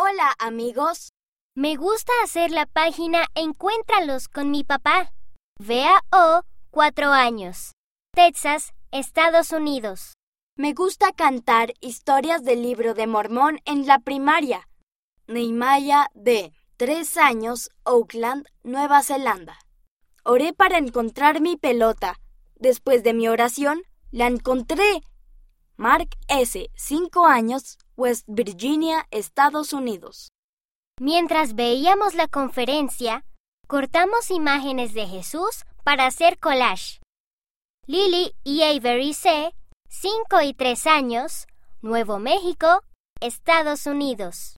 Hola, amigos. Me gusta hacer la página Encuéntralos con mi papá. Vea O, cuatro años. Texas, Estados Unidos. Me gusta cantar historias del libro de Mormón en la primaria. Neymaya de tres años, Oakland, Nueva Zelanda. Oré para encontrar mi pelota. Después de mi oración, la encontré. Mark S., cinco años, West Virginia, Estados Unidos. Mientras veíamos la conferencia, cortamos imágenes de Jesús para hacer collage. Lily y Avery C., 5 y 3 años, Nuevo México, Estados Unidos.